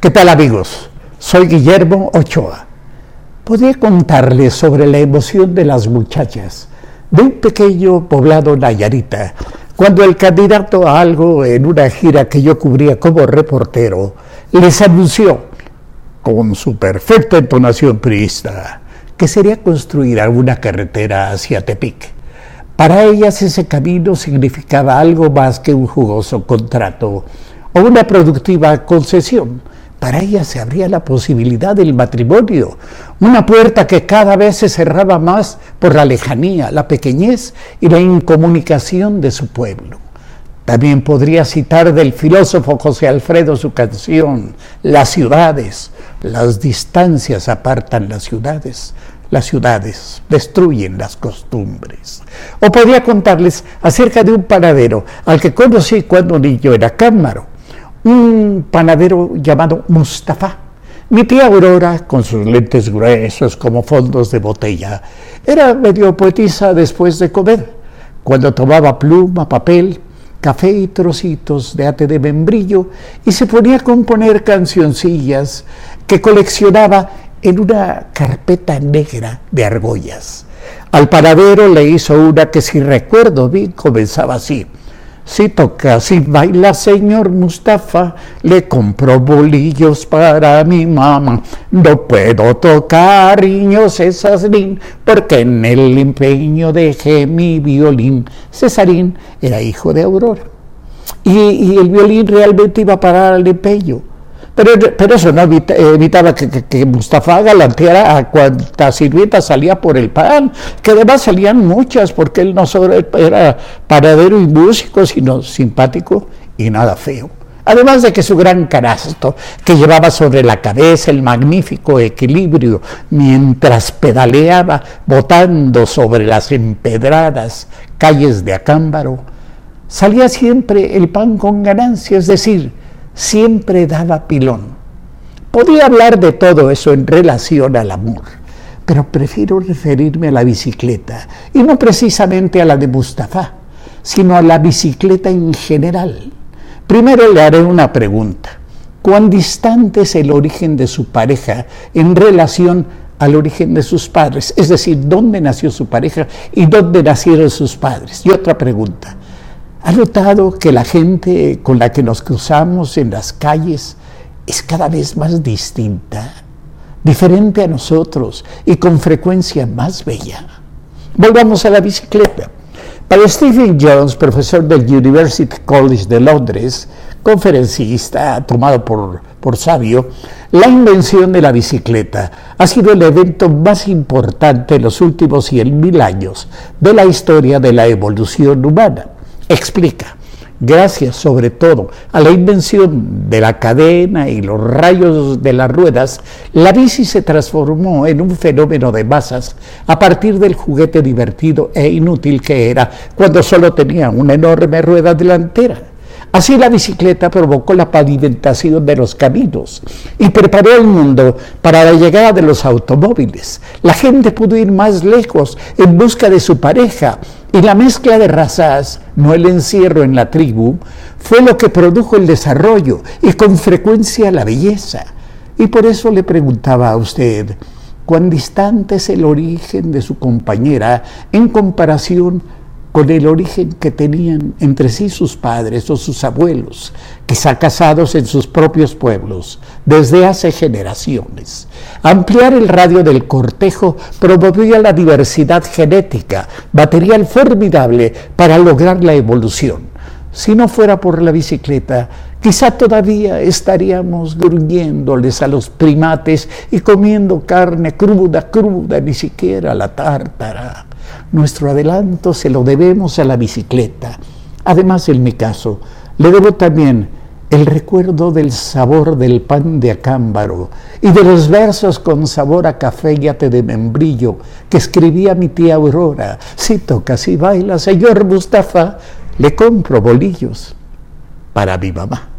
¿Qué tal amigos? Soy Guillermo Ochoa. Podría contarles sobre la emoción de las muchachas de un pequeño poblado Nayarita, cuando el candidato a algo en una gira que yo cubría como reportero les anunció, con su perfecta entonación priista, que sería construir alguna carretera hacia Tepic. Para ellas ese camino significaba algo más que un jugoso contrato o una productiva concesión para ella se abría la posibilidad del matrimonio, una puerta que cada vez se cerraba más por la lejanía, la pequeñez y la incomunicación de su pueblo. También podría citar del filósofo José Alfredo su canción, Las ciudades, las distancias apartan las ciudades, las ciudades destruyen las costumbres. O podría contarles acerca de un panadero al que conocí cuando niño era cámaro un panadero llamado Mustafa. Mi tía Aurora, con sus lentes gruesos como fondos de botella, era medio poetisa después de comer, cuando tomaba pluma, papel, café y trocitos de ate de membrillo y se ponía a componer cancioncillas que coleccionaba en una carpeta negra de argollas. Al panadero le hizo una que si recuerdo bien comenzaba así. Si toca, si baila, señor Mustafa, le compro bolillos para mi mamá. No puedo tocar, niño Cesarín, porque en el empeño dejé mi violín. Cesarín era hijo de Aurora. Y, y el violín realmente iba a parar al empeño. Pero, eso no evitaba que, Mustafa galanteara a cuantas sirvientas salía por el pan, que además salían muchas, porque él no solo era paradero y músico, sino simpático y nada feo. Además de que su gran canasto, que llevaba sobre la cabeza el magnífico equilibrio mientras pedaleaba botando sobre las empedradas calles de Acámbaro, salía siempre el pan con ganancia, es decir, siempre daba pilón. Podía hablar de todo eso en relación al amor, pero prefiero referirme a la bicicleta, y no precisamente a la de Mustafa, sino a la bicicleta en general. Primero le haré una pregunta. ¿Cuán distante es el origen de su pareja en relación al origen de sus padres? Es decir, ¿dónde nació su pareja y dónde nacieron sus padres? Y otra pregunta. ¿Ha notado que la gente con la que nos cruzamos en las calles es cada vez más distinta, diferente a nosotros y con frecuencia más bella? Volvamos a la bicicleta. Para Stephen Jones, profesor del University College de Londres, conferencista tomado por, por sabio, la invención de la bicicleta ha sido el evento más importante en los últimos 100.000 años de la historia de la evolución humana explica, gracias sobre todo a la invención de la cadena y los rayos de las ruedas, la bici se transformó en un fenómeno de masas a partir del juguete divertido e inútil que era cuando solo tenía una enorme rueda delantera. Así la bicicleta provocó la pavimentación de los caminos y preparó el mundo para la llegada de los automóviles. La gente pudo ir más lejos en busca de su pareja y la mezcla de razas, no el encierro en la tribu, fue lo que produjo el desarrollo y con frecuencia la belleza. Y por eso le preguntaba a usted, ¿cuán distante es el origen de su compañera en comparación con el origen que tenían entre sí sus padres o sus abuelos, quizá casados en sus propios pueblos desde hace generaciones. Ampliar el radio del cortejo promovía la diversidad genética, material formidable para lograr la evolución. Si no fuera por la bicicleta, quizá todavía estaríamos gruñéndoles a los primates y comiendo carne cruda, cruda, ni siquiera la tártara. Nuestro adelanto se lo debemos a la bicicleta. Además, en mi caso, le debo también el recuerdo del sabor del pan de acámbaro y de los versos con sabor a café y ate de membrillo que escribía mi tía Aurora. Si toca, si baila, señor Mustafa, le compro bolillos para mi mamá.